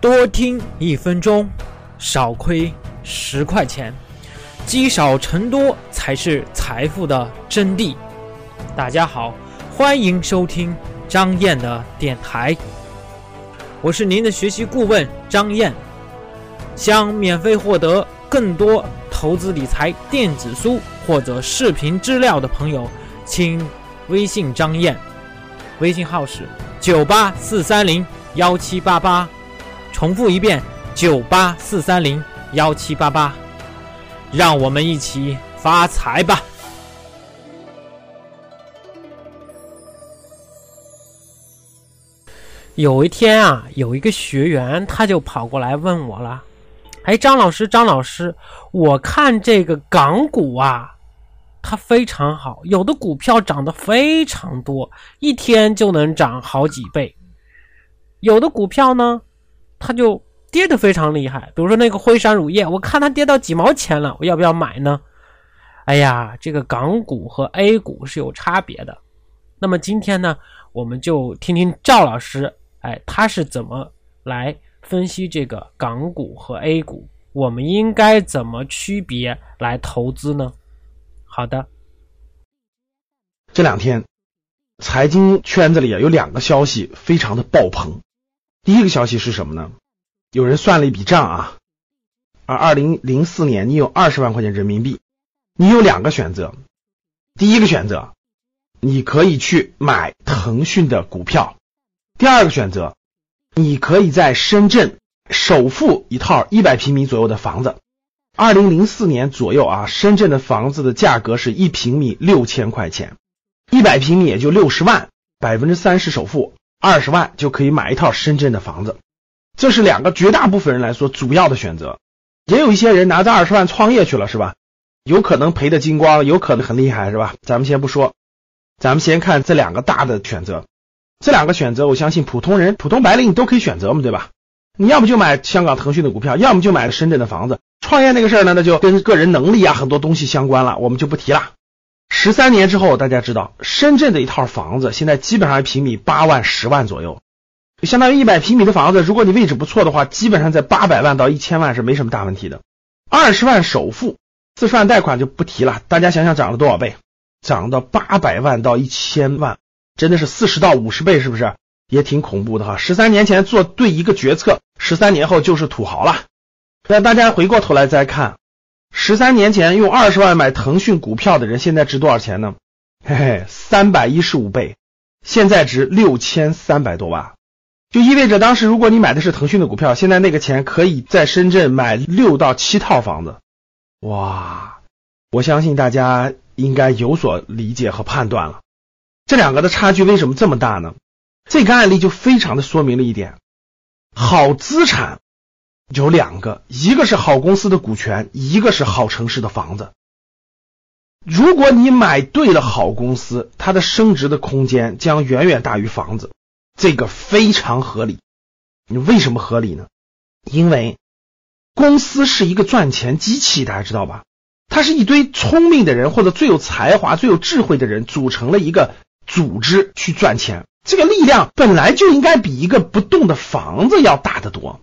多听一分钟，少亏十块钱，积少成多才是财富的真谛。大家好，欢迎收听张燕的电台，我是您的学习顾问张燕。想免费获得更多投资理财电子书或者视频资料的朋友，请微信张燕，微信号是九八四三零幺七八八。重复一遍：九八四三零幺七八八，让我们一起发财吧！有一天啊，有一个学员他就跑过来问我了：“哎，张老师，张老师，我看这个港股啊，它非常好，有的股票涨得非常多，一天就能涨好几倍；有的股票呢。”它就跌得非常厉害，比如说那个辉山乳业，我看它跌到几毛钱了，我要不要买呢？哎呀，这个港股和 A 股是有差别的。那么今天呢，我们就听听赵老师，哎，他是怎么来分析这个港股和 A 股？我们应该怎么区别来投资呢？好的，这两天财经圈子里啊有两个消息非常的爆棚。第一个消息是什么呢？有人算了一笔账啊，而二零零四年你有二十万块钱人民币，你有两个选择。第一个选择，你可以去买腾讯的股票；第二个选择，你可以在深圳首付一套一百平米左右的房子。二零零四年左右啊，深圳的房子的价格是一平米六千块钱，一百平米也就六十万，百分之三十首付。二十万就可以买一套深圳的房子，这是两个绝大部分人来说主要的选择。也有一些人拿着二十万创业去了，是吧？有可能赔的精光，有可能很厉害，是吧？咱们先不说，咱们先看这两个大的选择。这两个选择，我相信普通人、普通白领你都可以选择嘛，对吧？你要么就买香港腾讯的股票，要么就买深圳的房子。创业那个事儿呢，那就跟个人能力啊很多东西相关了，我们就不提了。十三年之后，大家知道深圳的一套房子现在基本上平米八万、十万左右，相当于一百平米的房子。如果你位置不错的话，基本上在八百万到一千万是没什么大问题的。二十万首付，四十万贷款就不提了。大家想想涨了多少倍？涨到八百万到一千万，真的是四十到五十倍，是不是？也挺恐怖的哈。十三年前做对一个决策，十三年后就是土豪了。那大家回过头来再看。十三年前用二十万买腾讯股票的人，现在值多少钱呢？嘿嘿，三百一十五倍，现在值六千三百多万，就意味着当时如果你买的是腾讯的股票，现在那个钱可以在深圳买六到七套房子。哇，我相信大家应该有所理解和判断了。这两个的差距为什么这么大呢？这个案例就非常的说明了一点：好资产。有两个，一个是好公司的股权，一个是好城市的房子。如果你买对了好公司，它的升值的空间将远远大于房子，这个非常合理。你为什么合理呢？因为公司是一个赚钱机器，大家知道吧？它是一堆聪明的人或者最有才华、最有智慧的人组成了一个组织去赚钱，这个力量本来就应该比一个不动的房子要大得多。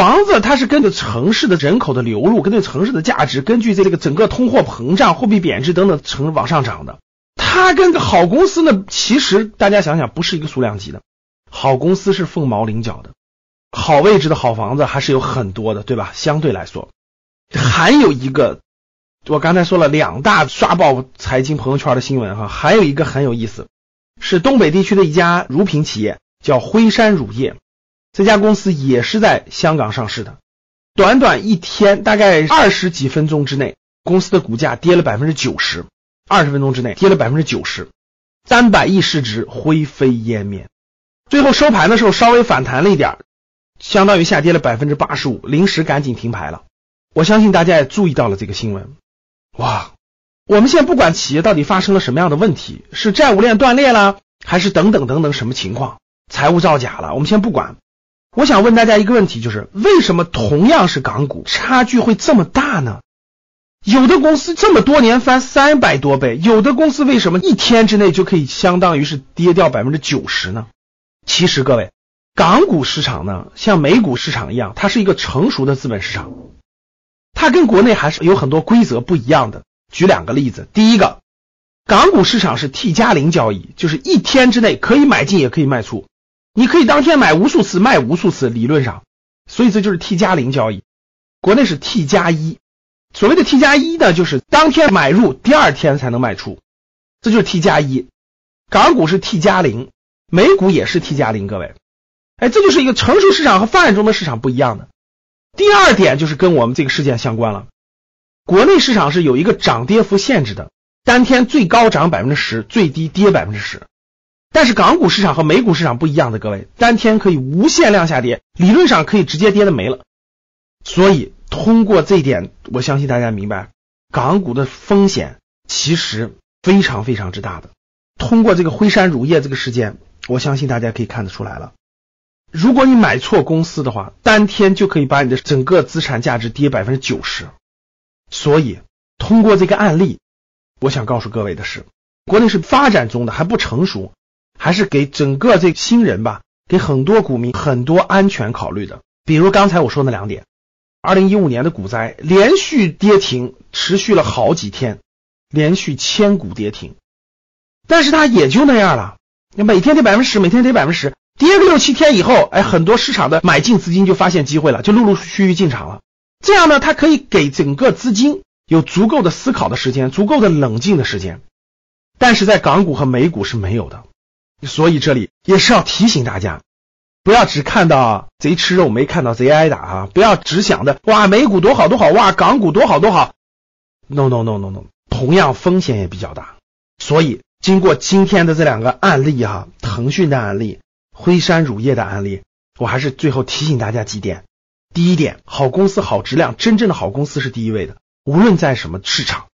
房子它是根据城市的人口的流入，根据城市的价值，根据这这个整个通货膨胀、货币贬值等等成往上涨的。它跟个好公司呢，其实大家想想不是一个数量级的。好公司是凤毛麟角的，好位置的好房子还是有很多的，对吧？相对来说，还有一个，我刚才说了两大刷爆财经朋友圈的新闻哈，还有一个很有意思，是东北地区的一家乳品企业，叫辉山乳业。这家公司也是在香港上市的，短短一天，大概二十几分钟之内，公司的股价跌了百分之九十，二十分钟之内跌了百分之九十，三百亿市值灰飞烟灭。最后收盘的时候稍微反弹了一点，相当于下跌了百分之八十五，临时赶紧停牌了。我相信大家也注意到了这个新闻。哇，我们现在不管企业到底发生了什么样的问题，是债务链断裂了，还是等等等等什么情况，财务造假了，我们先不管。我想问大家一个问题，就是为什么同样是港股，差距会这么大呢？有的公司这么多年翻三百多倍，有的公司为什么一天之内就可以相当于是跌掉百分之九十呢？其实各位，港股市场呢，像美股市场一样，它是一个成熟的资本市场，它跟国内还是有很多规则不一样的。举两个例子，第一个，港股市场是 T 加零交易，就是一天之内可以买进也可以卖出，你可以当天买无数次，卖无数次，理论上，所以这就是 T 加零交易。国内是 T 加一，所谓的 T 加一呢，就是当天买入，第二天才能卖出，这就是 T 加一。港股是 T 加零，美股也是 T 加零，各位，哎，这就是一个成熟市场和发展中的市场不一样的。第二点就是跟我们这个事件相关了，国内市场是有一个涨跌幅限制的，当天最高涨百分之十，最低跌百分之十。但是港股市场和美股市场不一样的，各位，当天可以无限量下跌，理论上可以直接跌的没了。所以通过这一点，我相信大家明白，港股的风险其实非常非常之大的。通过这个辉山乳业这个事件，我相信大家可以看得出来了。如果你买错公司的话，当天就可以把你的整个资产价值跌百分之九十。所以，通过这个案例，我想告诉各位的是，国内是发展中的还不成熟，还是给整个这新人吧，给很多股民很多安全考虑的。比如刚才我说那两点，二零一五年的股灾连续跌停，持续了好几天，连续千股跌停。但是它也就那样了，你每天跌百分之十，每天跌百分之十，跌个六七天以后，哎，很多市场的买进资金就发现机会了，就陆陆续续进场了。这样呢，它可以给整个资金有足够的思考的时间，足够的冷静的时间。但是在港股和美股是没有的，所以这里也是要提醒大家，不要只看到贼吃肉，没看到贼挨打啊！不要只想着哇，美股多好多好，哇，港股多好多好。No no no no no，同样风险也比较大，所以。经过今天的这两个案例哈，腾讯的案例，辉山乳业的案例，我还是最后提醒大家几点。第一点，好公司、好质量，真正的好公司是第一位的，无论在什么市场。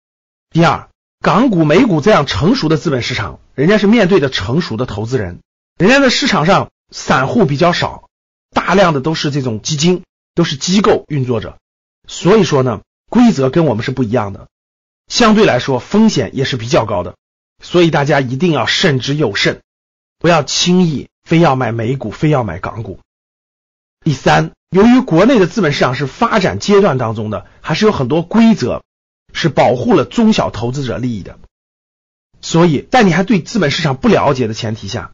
第二，港股、美股这样成熟的资本市场，人家是面对的成熟的投资人，人家的市场上散户比较少，大量的都是这种基金，都是机构运作者，所以说呢，规则跟我们是不一样的，相对来说风险也是比较高的。所以大家一定要慎之又慎，不要轻易非要买美股，非要买港股。第三，由于国内的资本市场是发展阶段当中的，还是有很多规则是保护了中小投资者利益的。所以在你还对资本市场不了解的前提下，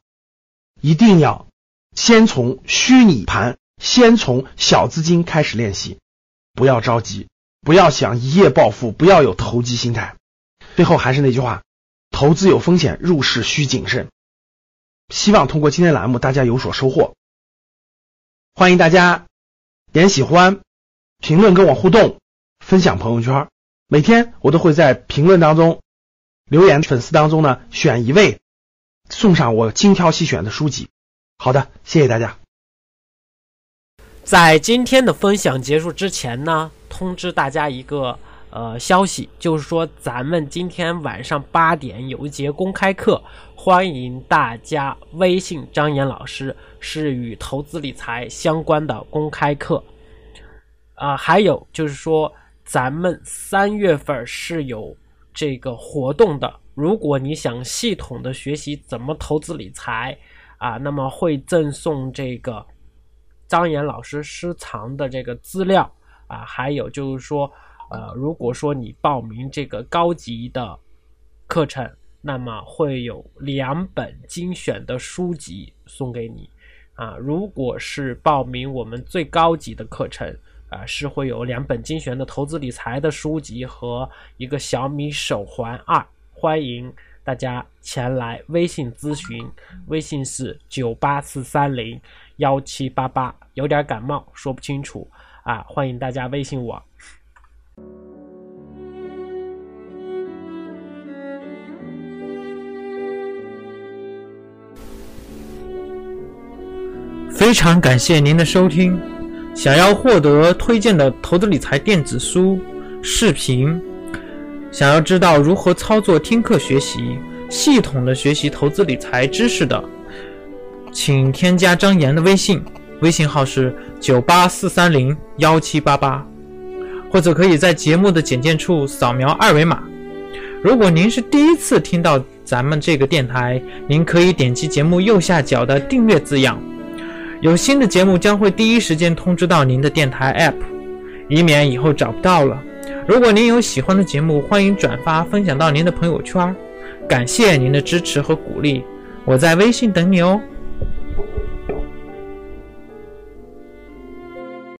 一定要先从虚拟盘，先从小资金开始练习，不要着急，不要想一夜暴富，不要有投机心态。最后还是那句话。投资有风险，入市需谨慎。希望通过今天栏目，大家有所收获。欢迎大家点喜欢、评论跟我互动、分享朋友圈。每天我都会在评论当中、留言粉丝当中呢，选一位送上我精挑细选的书籍。好的，谢谢大家。在今天的分享结束之前呢，通知大家一个。呃，消息就是说，咱们今天晚上八点有一节公开课，欢迎大家微信张岩老师，是与投资理财相关的公开课。啊，还有就是说，咱们三月份是有这个活动的，如果你想系统的学习怎么投资理财啊，那么会赠送这个张岩老师私藏的这个资料啊，还有就是说。呃，如果说你报名这个高级的课程，那么会有两本精选的书籍送给你啊。如果是报名我们最高级的课程啊，是会有两本精选的投资理财的书籍和一个小米手环二。欢迎大家前来微信咨询，微信是九八四三零幺七八八。有点感冒，说不清楚啊，欢迎大家微信我。非常感谢您的收听。想要获得推荐的投资理财电子书、视频，想要知道如何操作听课学习，系统的学习投资理财知识的，请添加张岩的微信，微信号是九八四三零幺七八八。或者可以在节目的简介处扫描二维码。如果您是第一次听到咱们这个电台，您可以点击节目右下角的订阅字样，有新的节目将会第一时间通知到您的电台 App，以免以后找不到了。如果您有喜欢的节目，欢迎转发分享到您的朋友圈。感谢您的支持和鼓励，我在微信等你哦。